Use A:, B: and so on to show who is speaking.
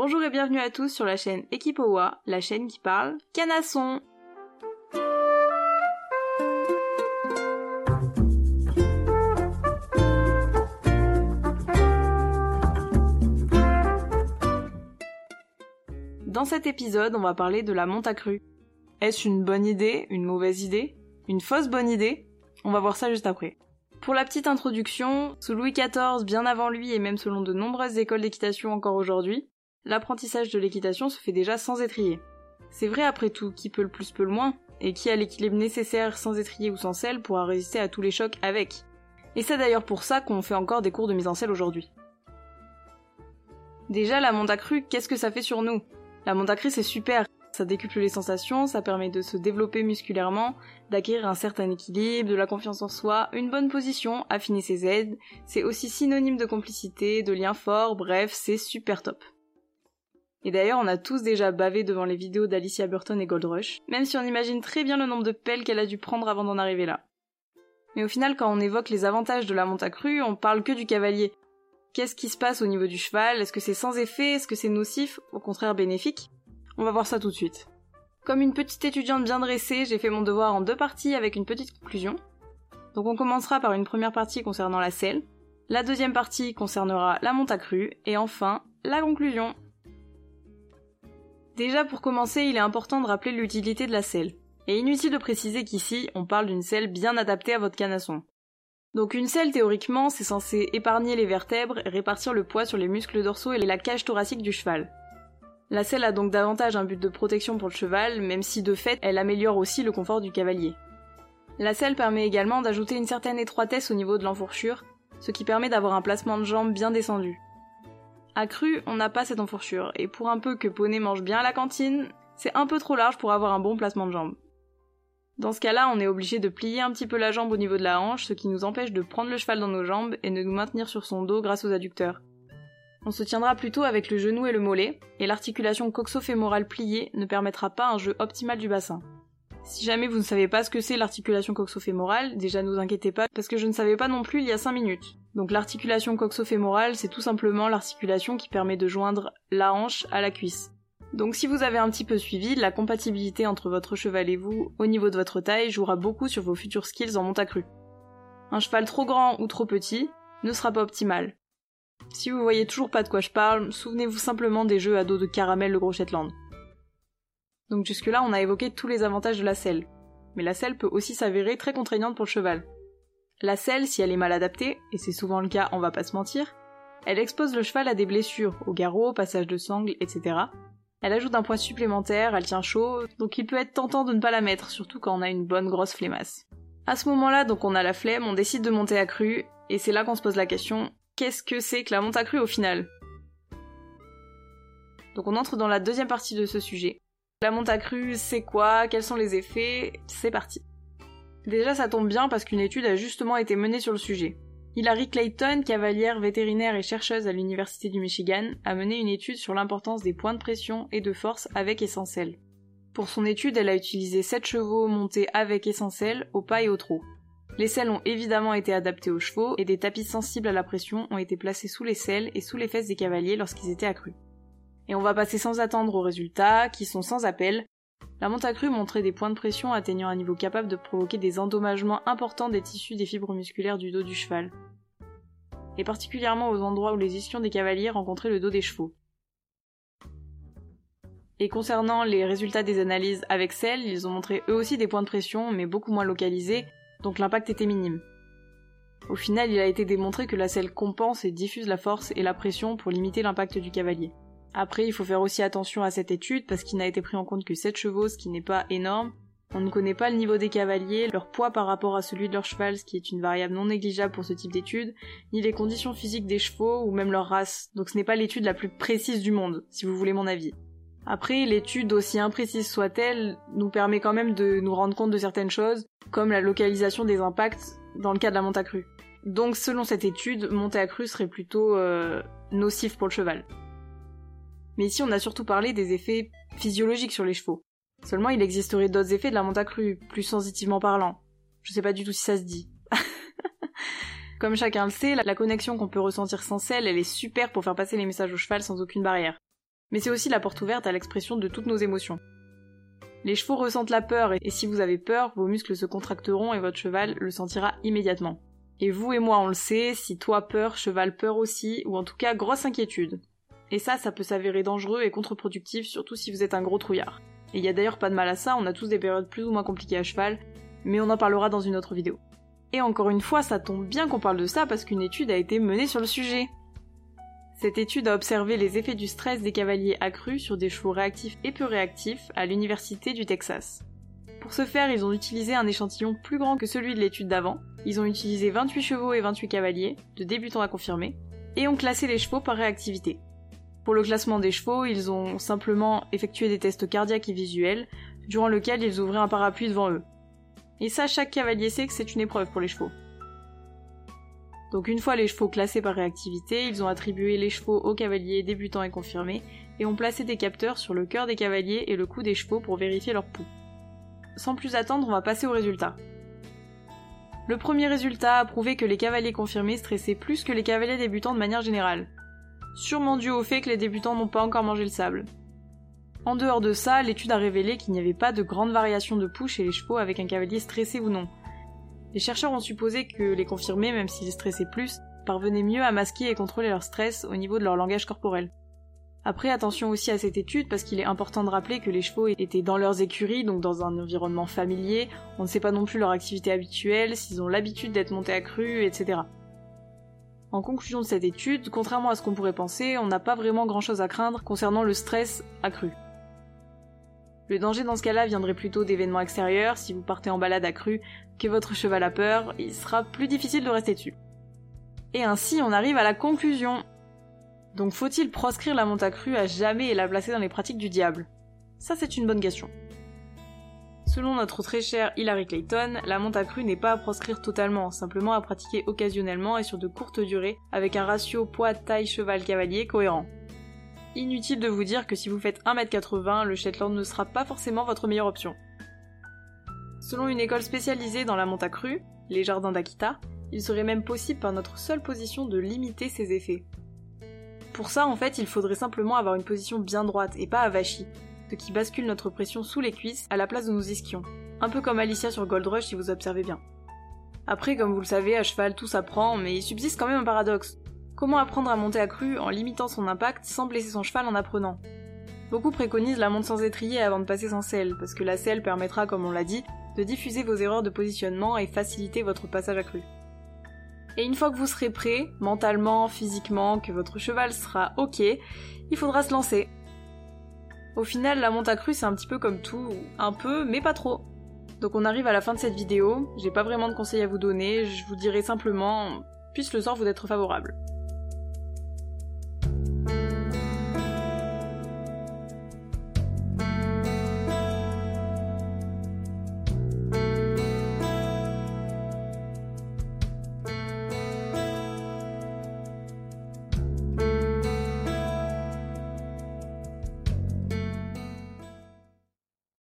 A: Bonjour et bienvenue à tous sur la chaîne Équipe OWA, la chaîne qui parle canasson. Dans cet épisode, on va parler de la monte à. Est-ce une bonne idée, une mauvaise idée, une fausse bonne idée? On va voir ça juste après. Pour la petite introduction, sous Louis XIV, bien avant lui et même selon de nombreuses écoles d'équitation encore aujourd'hui, l'apprentissage de l'équitation se fait déjà sans étrier. C'est vrai après tout, qui peut le plus peut le moins, et qui a l'équilibre nécessaire sans étrier ou sans selle pourra résister à tous les chocs avec. Et c'est d'ailleurs pour ça qu'on fait encore des cours de mise en selle aujourd'hui. Déjà, la monte accrue, qu'est-ce que ça fait sur nous? La monte accrue, c'est super. Ça décuple les sensations, ça permet de se développer musculairement, d'acquérir un certain équilibre, de la confiance en soi, une bonne position, affiner ses aides. C'est aussi synonyme de complicité, de lien fort, bref, c'est super top. Et d'ailleurs, on a tous déjà bavé devant les vidéos d'Alicia Burton et Gold Rush, même si on imagine très bien le nombre de pelles qu'elle a dû prendre avant d'en arriver là. Mais au final, quand on évoque les avantages de la monte à crue, on parle que du cavalier. Qu'est-ce qui se passe au niveau du cheval? Est-ce que c'est sans effet? Est-ce que c'est nocif? Au contraire bénéfique? On va voir ça tout de suite. Comme une petite étudiante bien dressée, j'ai fait mon devoir en deux parties avec une petite conclusion. Donc on commencera par une première partie concernant la selle, la deuxième partie concernera la monte à crue, et enfin, la conclusion. Déjà pour commencer, il est important de rappeler l'utilité de la selle. Et inutile de préciser qu'ici, on parle d'une selle bien adaptée à votre canasson. Donc une selle, théoriquement, c'est censé épargner les vertèbres et répartir le poids sur les muscles dorsaux et la cage thoracique du cheval. La selle a donc davantage un but de protection pour le cheval, même si de fait, elle améliore aussi le confort du cavalier. La selle permet également d'ajouter une certaine étroitesse au niveau de l'enfourchure, ce qui permet d'avoir un placement de jambes bien descendu. À on n'a pas cette enfourchure, et pour un peu que Poney mange bien à la cantine, c'est un peu trop large pour avoir un bon placement de jambes. Dans ce cas-là, on est obligé de plier un petit peu la jambe au niveau de la hanche, ce qui nous empêche de prendre le cheval dans nos jambes et de nous maintenir sur son dos grâce aux adducteurs. On se tiendra plutôt avec le genou et le mollet, et l'articulation coxo-fémorale pliée ne permettra pas un jeu optimal du bassin. Si jamais vous ne savez pas ce que c'est l'articulation coxo-fémorale, déjà ne vous inquiétez pas, parce que je ne savais pas non plus il y a 5 minutes. Donc l'articulation coxo-fémorale, c'est tout simplement l'articulation qui permet de joindre la hanche à la cuisse. Donc si vous avez un petit peu suivi, la compatibilité entre votre cheval et vous, au niveau de votre taille, jouera beaucoup sur vos futurs skills en monte accrue. Un cheval trop grand ou trop petit ne sera pas optimal. Si vous voyez toujours pas de quoi je parle, souvenez-vous simplement des jeux à dos de caramel le Gros Shetland. Donc jusque-là, on a évoqué tous les avantages de la selle. Mais la selle peut aussi s'avérer très contraignante pour le cheval. La selle, si elle est mal adaptée, et c'est souvent le cas, on va pas se mentir, elle expose le cheval à des blessures, au garrot, passage de sangle, etc. Elle ajoute un poids supplémentaire, elle tient chaud, donc il peut être tentant de ne pas la mettre, surtout quand on a une bonne grosse flemmasse. À ce moment-là, donc on a la flemme, on décide de monter à cru, et c'est là qu'on se pose la question, qu'est-ce que c'est que la monte à cru au final? Donc on entre dans la deuxième partie de ce sujet. La monte à cru, c'est quoi? Quels sont les effets? C'est parti. Déjà, ça tombe bien parce qu'une étude a justement été menée sur le sujet. Hilary Clayton, cavalière vétérinaire et chercheuse à l'Université du Michigan, a mené une étude sur l'importance des points de pression et de force avec selle. Pour son étude, elle a utilisé 7 chevaux montés avec selle, au pas et au trot. Les selles ont évidemment été adaptées aux chevaux et des tapis sensibles à la pression ont été placés sous les selles et sous les fesses des cavaliers lorsqu'ils étaient accrus. Et on va passer sans attendre aux résultats, qui sont sans appel. La monte accrue montrait des points de pression atteignant un niveau capable de provoquer des endommagements importants des tissus des fibres musculaires du dos du cheval, et particulièrement aux endroits où les ischions des cavaliers rencontraient le dos des chevaux. Et concernant les résultats des analyses avec selles, ils ont montré eux aussi des points de pression, mais beaucoup moins localisés, donc l'impact était minime. Au final, il a été démontré que la selle compense et diffuse la force et la pression pour limiter l'impact du cavalier. Après, il faut faire aussi attention à cette étude parce qu'il n'a été pris en compte que 7 chevaux, ce qui n'est pas énorme. On ne connaît pas le niveau des cavaliers, leur poids par rapport à celui de leur cheval, ce qui est une variable non négligeable pour ce type d'étude, ni les conditions physiques des chevaux ou même leur race. Donc ce n'est pas l'étude la plus précise du monde, si vous voulez mon avis. Après, l'étude, aussi imprécise soit-elle, nous permet quand même de nous rendre compte de certaines choses, comme la localisation des impacts dans le cas de la monte accrue. Donc selon cette étude, monter accrue serait plutôt euh, nocif pour le cheval. Mais ici on a surtout parlé des effets physiologiques sur les chevaux. Seulement il existerait d'autres effets de la monte accrue, plus sensitivement parlant. Je sais pas du tout si ça se dit. Comme chacun le sait, la connexion qu'on peut ressentir sans selle, elle est super pour faire passer les messages au cheval sans aucune barrière. mais c'est aussi la porte ouverte à l'expression de toutes nos émotions. Les chevaux ressentent la peur et si vous avez peur, vos muscles se contracteront et votre cheval le sentira immédiatement. Et vous et moi on le sait, si toi peur, cheval peur aussi, ou en tout cas grosse inquiétude. Et ça, ça peut s'avérer dangereux et contre-productif, surtout si vous êtes un gros trouillard. Et il y a d'ailleurs pas de mal à ça, on a tous des périodes plus ou moins compliquées à cheval, mais on en parlera dans une autre vidéo. Et encore une fois, ça tombe bien qu'on parle de ça parce qu'une étude a été menée sur le sujet. Cette étude a observé les effets du stress des cavaliers accrus sur des chevaux réactifs et peu réactifs à l'Université du Texas. Pour ce faire, ils ont utilisé un échantillon plus grand que celui de l'étude d'avant. Ils ont utilisé 28 chevaux et 28 cavaliers, de débutants à confirmés, et ont classé les chevaux par réactivité. Pour le classement des chevaux, ils ont simplement effectué des tests cardiaques et visuels, durant lesquels ils ouvraient un parapluie devant eux. Et ça, chaque cavalier sait que c'est une épreuve pour les chevaux. Donc une fois les chevaux classés par réactivité, ils ont attribué les chevaux aux cavaliers débutants et confirmés, et ont placé des capteurs sur le cœur des cavaliers et le cou des chevaux pour vérifier leur pouls. Sans plus attendre, on va passer aux résultats. Le premier résultat a prouvé que les cavaliers confirmés stressaient plus que les cavaliers débutants de manière générale. Sûrement dû au fait que les débutants n'ont pas encore mangé le sable. En dehors de ça, l'étude a révélé qu'il n'y avait pas de grande variation de pouls chez les chevaux avec un cavalier stressé ou non, les chercheurs ont supposé que les confirmés, même s'ils stressaient plus, parvenaient mieux à masquer et contrôler leur stress au niveau de leur langage corporel. Après, attention aussi à cette étude parce qu'il est important de rappeler que les chevaux étaient dans leurs écuries, donc dans un environnement familier, on ne sait pas non plus leur activité habituelle, s'ils ont l'habitude d'être montés à cru, etc. En conclusion de cette étude, contrairement à ce qu'on pourrait penser, on n'a pas vraiment grand chose à craindre concernant le stress accru. Le danger dans ce cas-là viendrait plutôt d'événements extérieurs, si vous partez en balade accrue, que votre cheval a peur, il sera plus difficile de rester dessus. Et ainsi on arrive à la conclusion. Donc faut-il proscrire la monte accrue à jamais et la placer dans les pratiques du diable? Ça c'est une bonne question. Selon notre très cher Hilary Clayton, la monte accrue n'est pas à proscrire totalement, simplement à pratiquer occasionnellement et sur de courtes durées, avec un ratio poids taille cheval cavalier cohérent. Inutile de vous dire que si vous faites 1m80, le Shetland ne sera pas forcément votre meilleure option. Selon une école spécialisée dans la monte accrue, les jardins d'Akita, il serait même possible par notre seule position de limiter ses effets. Pour ça, en fait, il faudrait simplement avoir une position bien droite et pas avachie, qui bascule notre pression sous les cuisses à la place de nos ischions. Un peu comme Alicia sur Gold Rush si vous observez bien. Après, comme vous le savez, à cheval tout s'apprend, mais il subsiste quand même un paradoxe. Comment apprendre à monter à cru en limitant son impact sans blesser son cheval en apprenant? Beaucoup préconisent la monte sans étrier avant de passer sans selle, parce que la selle permettra, comme on l'a dit, de diffuser vos erreurs de positionnement et faciliter votre passage à cru. Et une fois que vous serez prêt, mentalement, physiquement, que votre cheval sera ok, il faudra se lancer. Au final, la monte à cru c'est un petit peu comme tout, un peu, mais pas trop. Donc on arrive à la fin de cette vidéo, j'ai pas vraiment de conseils à vous donner, je vous dirai simplement, puisse le sort vous être favorable.